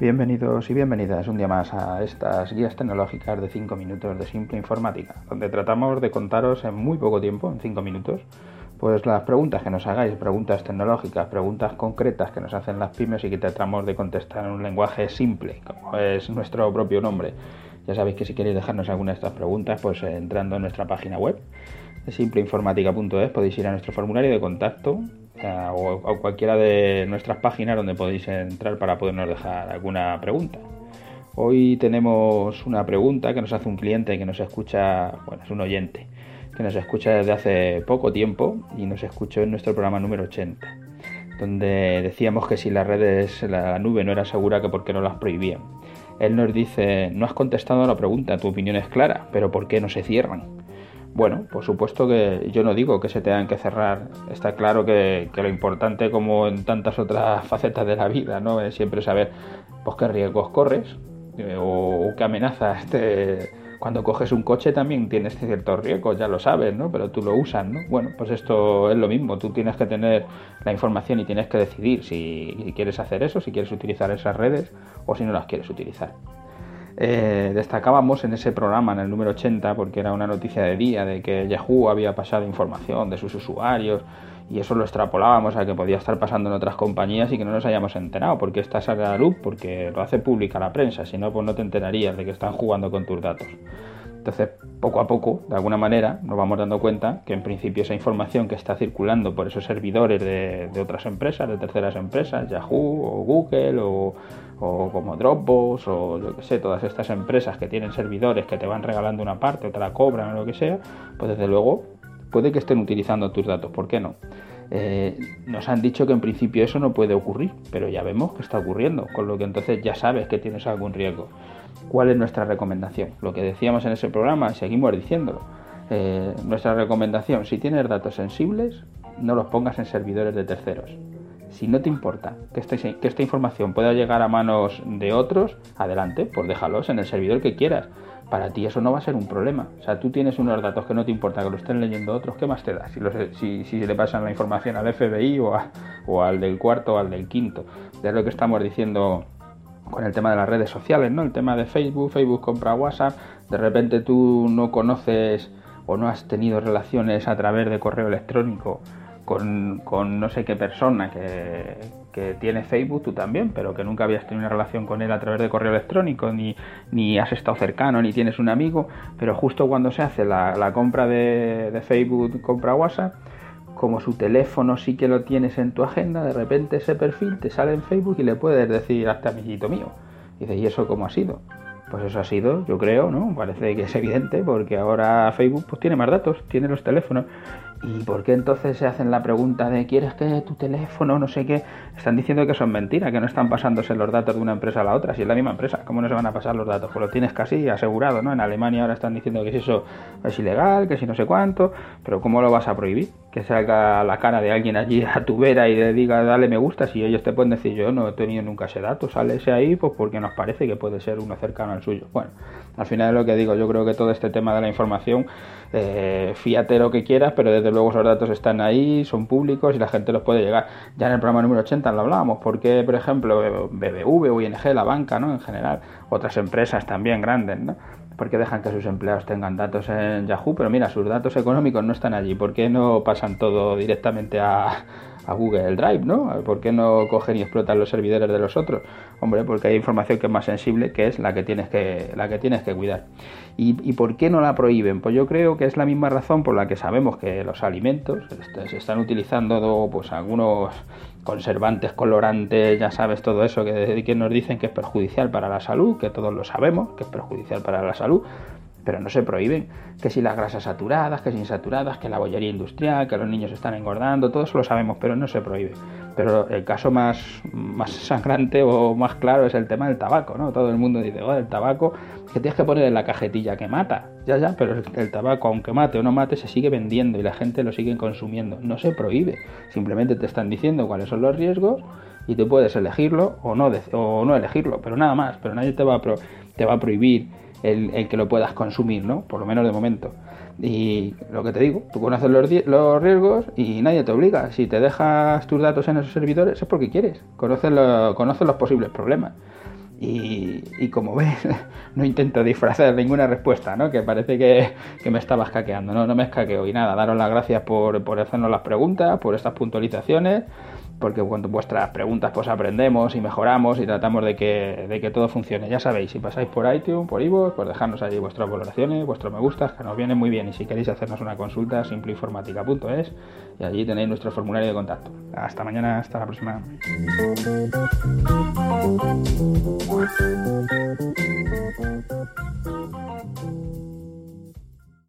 Bienvenidos y bienvenidas un día más a estas guías tecnológicas de 5 minutos de simple informática, donde tratamos de contaros en muy poco tiempo, en 5 minutos, pues las preguntas que nos hagáis, preguntas tecnológicas, preguntas concretas que nos hacen las pymes y que tratamos de contestar en un lenguaje simple, como es nuestro propio nombre. Ya sabéis que si queréis dejarnos alguna de estas preguntas, pues entrando en nuestra página web, simpleinformática.es, podéis ir a nuestro formulario de contacto o a cualquiera de nuestras páginas donde podéis entrar para podernos dejar alguna pregunta. Hoy tenemos una pregunta que nos hace un cliente que nos escucha, bueno, es un oyente, que nos escucha desde hace poco tiempo y nos escuchó en nuestro programa número 80, donde decíamos que si las redes, la nube no era segura, que por qué no las prohibían. Él nos dice, no has contestado a la pregunta, tu opinión es clara, pero ¿por qué no se cierran? Bueno, por supuesto que yo no digo que se tengan que cerrar. Está claro que, lo importante, como en tantas otras facetas de la vida, ¿no? es siempre saber pues, qué riesgos corres eh, o, qué amenazas te, cuando coges un coche también tienes ciertos riesgos, ya lo sabes, ¿no? Pero tú lo usas, ¿no? Bueno, pues esto es lo mismo. Tú tienes que tener la información y tienes que decidir si quieres hacer eso, si quieres utilizar esas redes o si no las quieres utilizar. Eh, destacábamos en ese programa, en el número 80, porque era una noticia de día de que Yahoo había pasado información de sus usuarios y eso lo extrapolábamos a que podía estar pasando en otras compañías y que no nos hayamos enterado, porque sale a la luz, porque lo hace pública la prensa, si no, pues no te enterarías de que están jugando con tus datos. Entonces, poco a poco, de alguna manera, nos vamos dando cuenta que en principio esa información que está circulando por esos servidores de, otras empresas, de terceras empresas, Yahoo o Google o, como Dropbox o yo que sé, todas estas empresas que tienen servidores que te van regalando una parte o te la cobran o lo que sea, pues desde luego puede que estén utilizando tus datos, ¿por qué no? Eh, nos han dicho que en principio eso no puede ocurrir, pero ya vemos que está ocurriendo, con lo que entonces ya sabes que tienes algún riesgo. ¿Cuál es nuestra recomendación? Lo que decíamos en ese programa, seguimos diciéndolo. Eh, nuestra recomendación, si tienes datos sensibles, no los pongas en servidores de terceros. Si no te importa que esta, que esta información pueda llegar a manos de otros, adelante, pues déjalos en el servidor que quieras. Para ti eso no va a ser un problema. O sea, tú tienes unos datos que no te importa que lo estén leyendo otros, ¿qué más te da? Si, si, le pasan la información al FBI o, o al del cuarto o al del quinto. Es lo que estamos diciendo con el tema de las redes sociales, ¿no? El tema de Facebook, Facebook compra WhatsApp, de repente tú no conoces o no has tenido relaciones a través de correo electrónico con, no sé qué persona que, que, tiene Facebook, tú también, pero que nunca habías tenido una relación con él a través de correo electrónico, ni, ni has estado cercano, ni tienes un amigo, pero justo cuando se hace la, la compra de, de Facebook, compra WhatsApp, como su teléfono sí que lo tienes en tu agenda, de repente ese perfil te sale en Facebook y le puedes decir hasta amiguito mío. Y dices, ¿y eso cómo ha sido? Pues eso ha sido, yo creo, ¿no? Parece que es evidente porque ahora Facebook pues tiene más datos, tiene los teléfonos ¿Y por qué entonces se hacen la pregunta de ¿quieres que tu teléfono, no sé qué? Están diciendo que son mentiras, que no están pasándose los datos de una empresa a la otra, si es la misma empresa, ¿cómo no se van a pasar los datos? Pues lo tienes casi asegurado, ¿no? En Alemania ahora están diciendo que si eso es ilegal, que si no sé cuánto, pero ¿cómo lo vas a prohibir? Que salga la cara de alguien allí a tu vera y le diga dale me gusta, si ellos te pueden decir yo no he tenido nunca ese dato, sale ese ahí pues porque nos parece que puede ser uno cercano al suyo. Bueno, al final es lo que digo, yo creo que todo este tema de la información, eh, fíjate lo que quieras, pero desde luego esos datos están ahí, son públicos y la gente los puede llegar. Ya en el programa número 80 lo hablábamos, porque, por ejemplo, BBV ING, la banca, ¿no? En general, otras empresas también grandes, ¿no? Porque dejan que sus empleados tengan datos en Yahoo, pero mira, sus datos económicos no están allí. ¿Por qué no pasan todo directamente a, a Google Drive, ¿no? ¿Por qué no cogen y explotan los servidores de los otros? Hombre, porque hay información que es más sensible, que es la que tienes que, la que, tienes que cuidar. ¿Y, por qué no la prohíben? Pues yo creo que es la misma razón por la que sabemos que los alimentos se están utilizando pues algunos conservantes, colorantes, ya sabes todo eso que, que nos dicen que es perjudicial para la salud, que todos lo sabemos, que es perjudicial para la salud, pero no se prohíben. Que si las grasas saturadas, que si insaturadas, que la bollería industrial, que los niños están engordando, todo eso lo sabemos, pero no se prohíbe. Pero el caso más, más sangrante o más claro es el tema del tabaco, ¿no? Todo el mundo dice, oh, el tabaco, que tienes que poner en la cajetilla que mata. Ya, ya, pero el, tabaco, aunque mate o no mate, se sigue vendiendo y la gente lo sigue consumiendo. No se prohíbe. Simplemente te están diciendo cuáles son los riesgos y tú puedes elegirlo o no, o no elegirlo, pero nada más. Pero nadie te va a, te va a prohibir el, que lo puedas consumir, ¿no? Por lo menos de momento. Y lo que te digo, tú conoces los, los, riesgos y nadie te obliga. Si te dejas tus datos en esos servidores es porque quieres, conoces, conoces los posibles problemas. Y, como ves, no intento disfrazar ninguna respuesta, ¿no? Que parece que, me estabas caqueando. No, no me escaqueo. Y nada, daros las gracias por, por hacernos las preguntas, por estas puntualizaciones porque con vuestras preguntas pues aprendemos y mejoramos y tratamos de que, de que todo funcione. Ya sabéis, si pasáis por iTunes, por iVoox, pues dejadnos allí vuestras valoraciones, vuestros me gustas, que nos vienen muy bien. Y si queréis hacernos una consulta, simpleinformática.es y allí tenéis nuestro formulario de contacto. Hasta mañana, hasta la próxima.